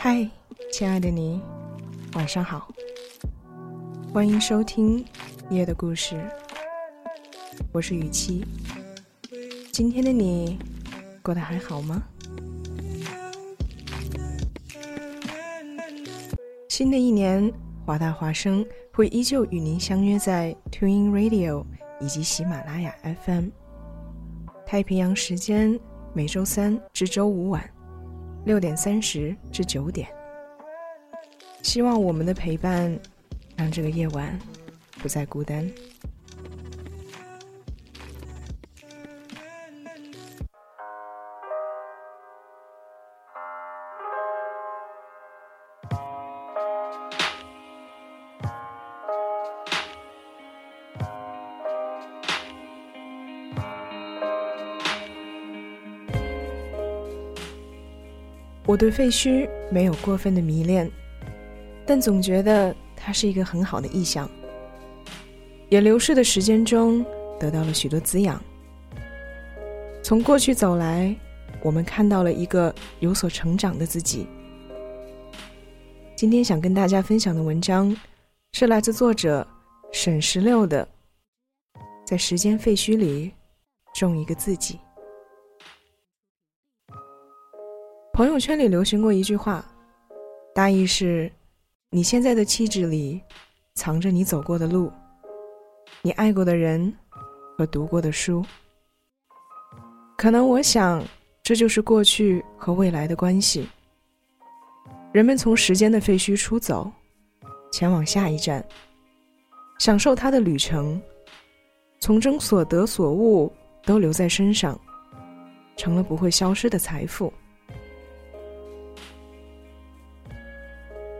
嗨，亲爱的你，晚上好，欢迎收听夜的故事，我是雨琪。今天的你过得还好吗？新的一年，华大华生会依旧与您相约在 Twin Radio 以及喜马拉雅 FM。太平洋时间每周三至周五晚。六点三十至九点，希望我们的陪伴，让这个夜晚不再孤单。我对废墟没有过分的迷恋，但总觉得它是一个很好的意象。也流逝的时间中得到了许多滋养。从过去走来，我们看到了一个有所成长的自己。今天想跟大家分享的文章，是来自作者沈十六的《在时间废墟里种一个自己》。朋友圈里流行过一句话，大意是：你现在的气质里，藏着你走过的路，你爱过的人，和读过的书。可能我想，这就是过去和未来的关系。人们从时间的废墟出走，前往下一站，享受他的旅程，从中所得所悟都留在身上，成了不会消失的财富。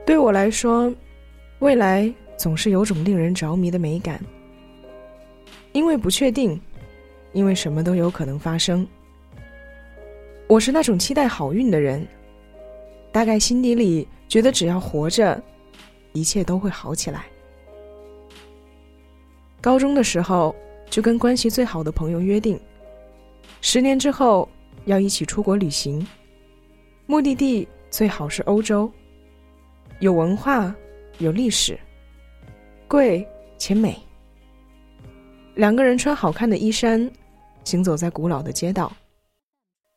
对我来说，未来总是有种令人着迷的美感，因为不确定，因为什么都有可能发生。我是那种期待好运的人，大概心底里觉得只要活着，一切都会好起来。高中的时候就跟关系最好的朋友约定，十年之后要一起出国旅行，目的地最好是欧洲。有文化，有历史，贵且美。两个人穿好看的衣衫，行走在古老的街道，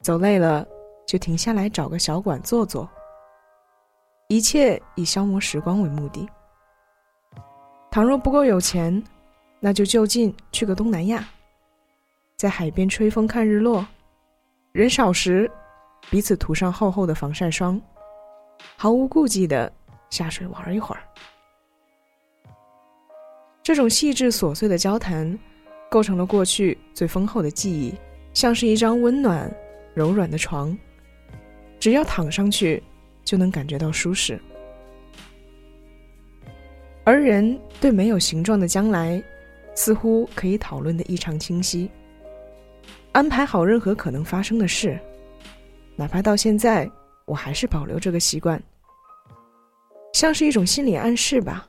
走累了就停下来找个小馆坐坐。一切以消磨时光为目的。倘若不够有钱，那就就近去个东南亚，在海边吹风看日落，人少时，彼此涂上厚厚的防晒霜，毫无顾忌的。下水玩一会儿，这种细致琐碎的交谈，构成了过去最丰厚的记忆，像是一张温暖柔软的床，只要躺上去，就能感觉到舒适。而人对没有形状的将来，似乎可以讨论的异常清晰，安排好任何可能发生的事，哪怕到现在，我还是保留这个习惯。像是一种心理暗示吧，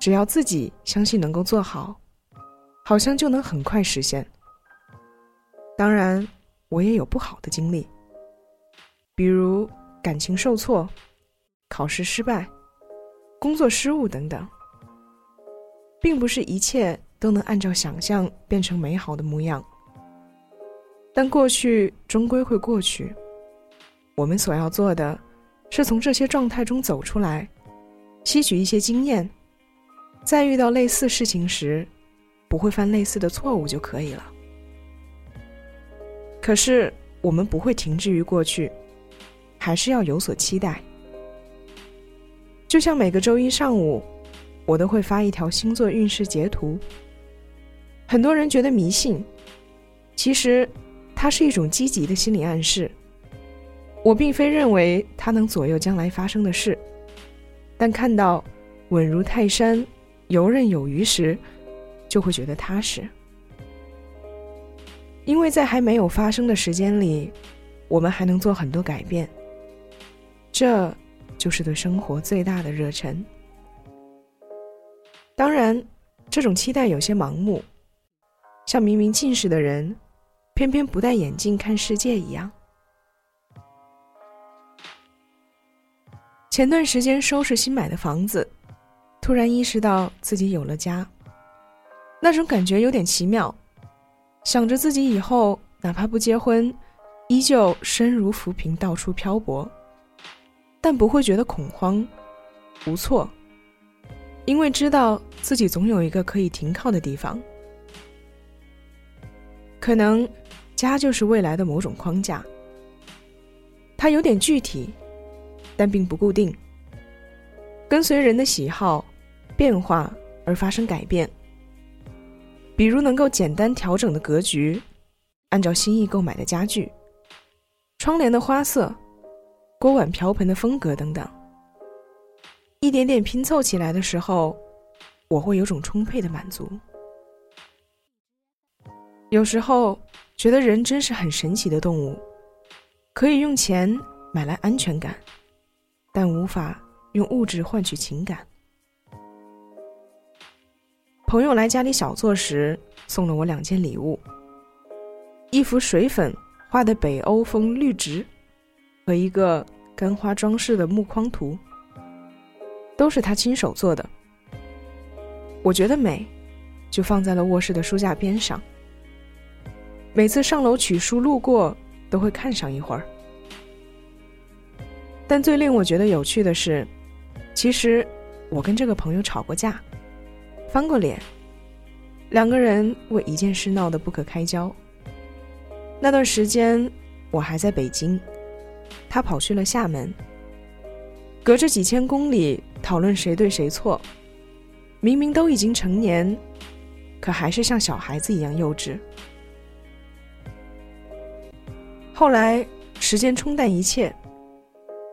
只要自己相信能够做好，好像就能很快实现。当然，我也有不好的经历，比如感情受挫、考试失败、工作失误等等，并不是一切都能按照想象变成美好的模样。但过去终归会过去，我们所要做的。是从这些状态中走出来，吸取一些经验，在遇到类似事情时，不会犯类似的错误就可以了。可是我们不会停滞于过去，还是要有所期待。就像每个周一上午，我都会发一条星座运势截图。很多人觉得迷信，其实它是一种积极的心理暗示。我并非认为它能左右将来发生的事，但看到稳如泰山、游刃有余时，就会觉得踏实。因为在还没有发生的时间里，我们还能做很多改变。这。就是对生活最大的热忱。当然，这种期待有些盲目，像明明近视的人，偏偏不戴眼镜看世界一样。前段时间收拾新买的房子，突然意识到自己有了家，那种感觉有点奇妙。想着自己以后哪怕不结婚，依旧身如浮萍，到处漂泊。但不会觉得恐慌、无措，因为知道自己总有一个可以停靠的地方。可能，家就是未来的某种框架。它有点具体，但并不固定，跟随人的喜好、变化而发生改变。比如能够简单调整的格局，按照心意购买的家具，窗帘的花色。锅碗瓢盆的风格等等，一点点拼凑起来的时候，我会有种充沛的满足。有时候觉得人真是很神奇的动物，可以用钱买来安全感，但无法用物质换取情感。朋友来家里小坐时，送了我两件礼物：一幅水粉画的北欧风绿植。和一个干花装饰的木框图，都是他亲手做的。我觉得美，就放在了卧室的书架边上。每次上楼取书路过，都会看上一会儿。但最令我觉得有趣的是，其实我跟这个朋友吵过架，翻过脸，两个人为一件事闹得不可开交。那段时间，我还在北京。他跑去了厦门，隔着几千公里讨论谁对谁错，明明都已经成年，可还是像小孩子一样幼稚。后来时间冲淡一切，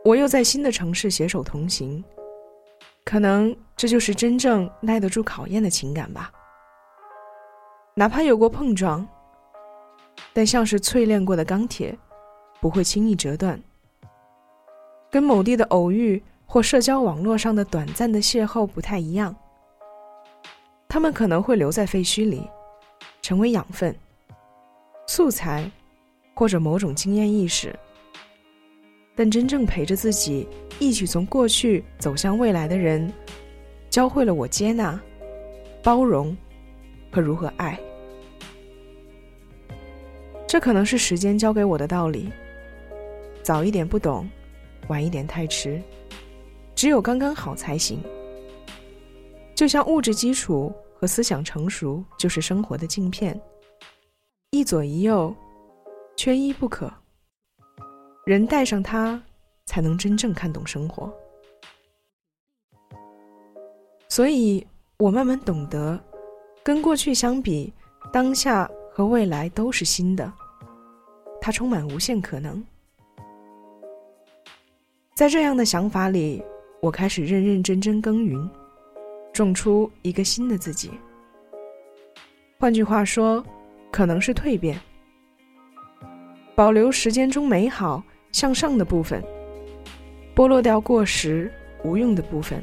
我又在新的城市携手同行，可能这就是真正耐得住考验的情感吧。哪怕有过碰撞，但像是淬炼过的钢铁，不会轻易折断。跟某地的偶遇或社交网络上的短暂的邂逅不太一样，他们可能会留在废墟里，成为养分、素材，或者某种经验意识。但真正陪着自己一起从过去走向未来的人，教会了我接纳、包容和如何爱。这可能是时间教给我的道理。早一点不懂。晚一点太迟，只有刚刚好才行。就像物质基础和思想成熟就是生活的镜片，一左一右，缺一不可。人带上它，才能真正看懂生活。所以我慢慢懂得，跟过去相比，当下和未来都是新的，它充满无限可能。在这样的想法里，我开始认认真真耕耘，种出一个新的自己。换句话说，可能是蜕变，保留时间中美好向上的部分，剥落掉过时无用的部分，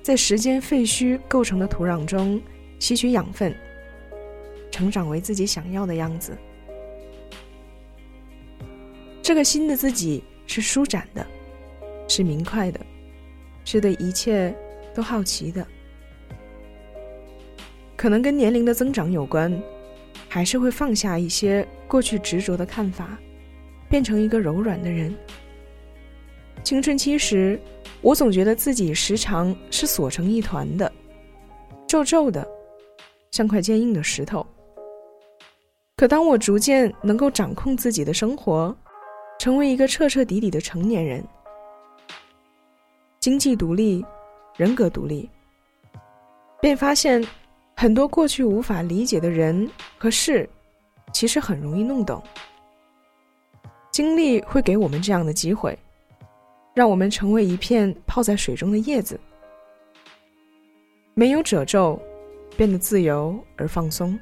在时间废墟构成的土壤中吸取养分，成长为自己想要的样子。这个新的自己。是舒展的，是明快的，是对一切都好奇的。可能跟年龄的增长有关，还是会放下一些过去执着的看法，变成一个柔软的人。青春期时，我总觉得自己时常是锁成一团的，皱皱的，像块坚硬的石头。可当我逐渐能够掌控自己的生活，成为一个彻彻底底的成年人，经济独立，人格独立，便发现很多过去无法理解的人和事，其实很容易弄懂。经历会给我们这样的机会，让我们成为一片泡在水中的叶子，没有褶皱，变得自由而放松。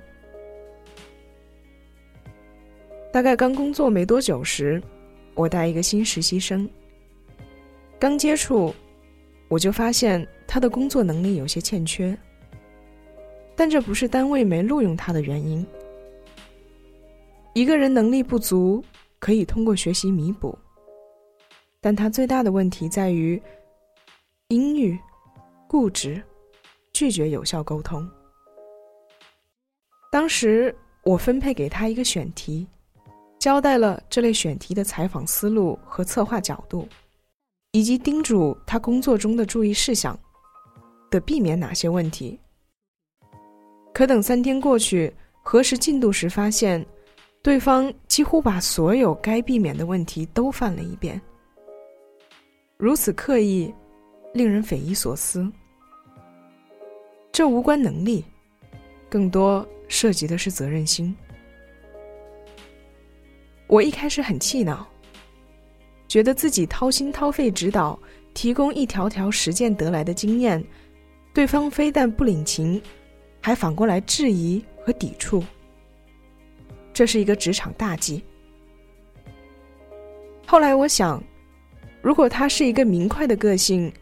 大概刚工作没多久时，我带一个新实习生。刚接触，我就发现他的工作能力有些欠缺，但这不是单位没录用他的原因。一个人能力不足。可以通过学习弥补，但他最大的问题在于阴郁、固执、拒绝有效沟通。当时我分配给他一个选题，交代了这类选题的采访思路和策划角度，以及叮嘱他工作中的注意事项，得避免哪些问题。可等三天过去，核实进度时发现。对方几乎把所有该避免的问题都犯了一遍，如此刻意，令人匪夷所思。这无关能力，更多涉及的是责任心。我一开始很气恼，觉得自己掏心掏肺指导，提供一条条实践得来的经验，对方非但不领情，还反过来质疑和抵触。这是一个职场大忌。后来我想，如果他是一个明快的个性，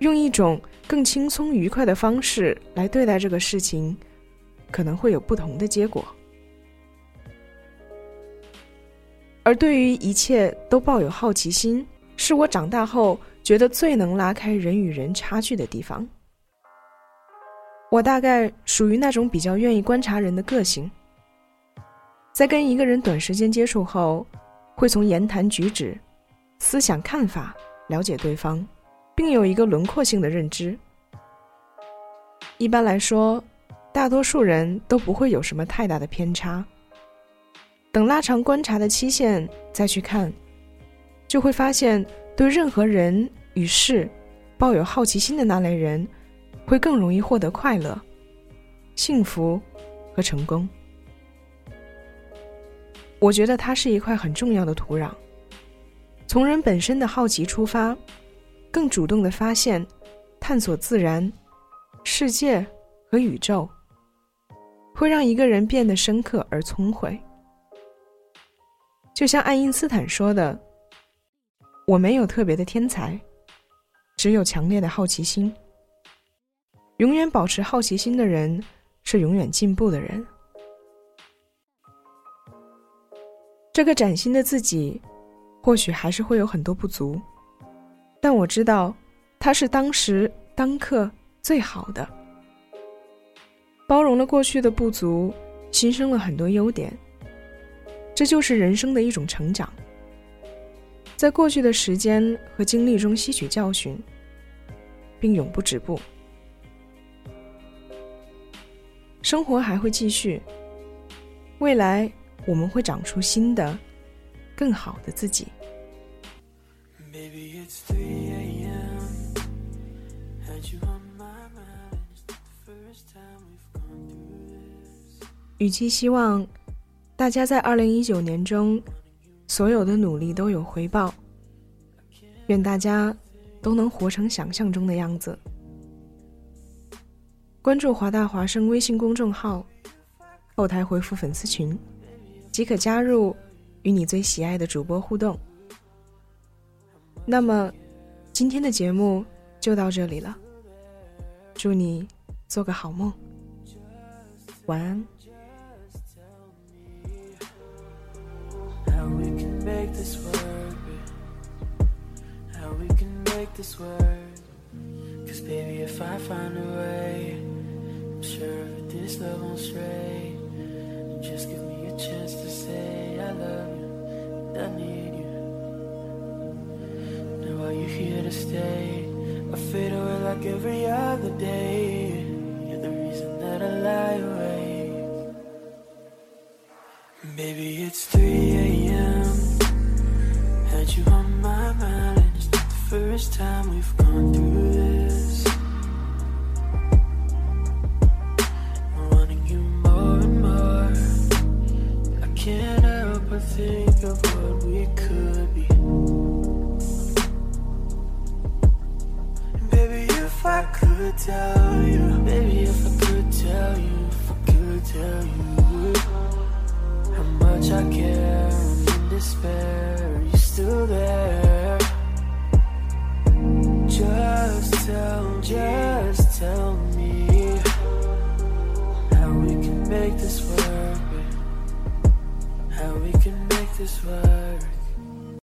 用一种更轻松愉快的方式来对待这个事情，可能会有不同的结果。而对于一切都抱有好奇心，是我长大后觉得最能拉开人与人差距的地方。我大概属于那种比较愿意观察人的个性。在跟一个人短时间接触后，会从言谈举止、思想看法了解对方，并有一个轮廓性的认知。一般来说，大多数人都不会有什么太大的偏差。等拉长观察的期限再去看，就会发现，对任何人与事抱有好奇心的那类人，会更容易获得快乐、幸福和成功。我觉得它是一块很重要的土壤。从人本身的好奇出发，更主动的发现、探索自然、世界和宇宙，会让一个人变得深刻而聪慧。就像爱因斯坦说的：“我没有特别的天才，只有强烈的好奇心。永远保持好奇心的人，是永远进步的人。”这个崭新的自己，或许还是会有很多不足，但我知道，他是当时当刻最好的，包容了过去的不足，新生了很多优点。这就是人生的一种成长，在过去的时间和经历中吸取教训，并永不止步。生活还会继续，未来。我们会长出新的、更好的自己。与其希望大家在二零一九年中所有的努力都有回报，愿大家都能活成想象中的样子。关注华大华生微信公众号，后台回复粉丝群。即可加入，与你最喜爱的主播互动。那么，今天的节目就到这里了。祝你做个好梦，晚安。chance stay? I fade away like every other day. You're the reason that I lie awake. Baby, it's 3 a.m. Got you on my mind, and it's not the first time we've gone through this. Wanting you more and more. I can't help but think of what we could tell you, baby, if I could tell you, if I could tell you how much I care, I'm in despair. Are you still there? Just tell, just tell me how we can make this work. How we can make this work.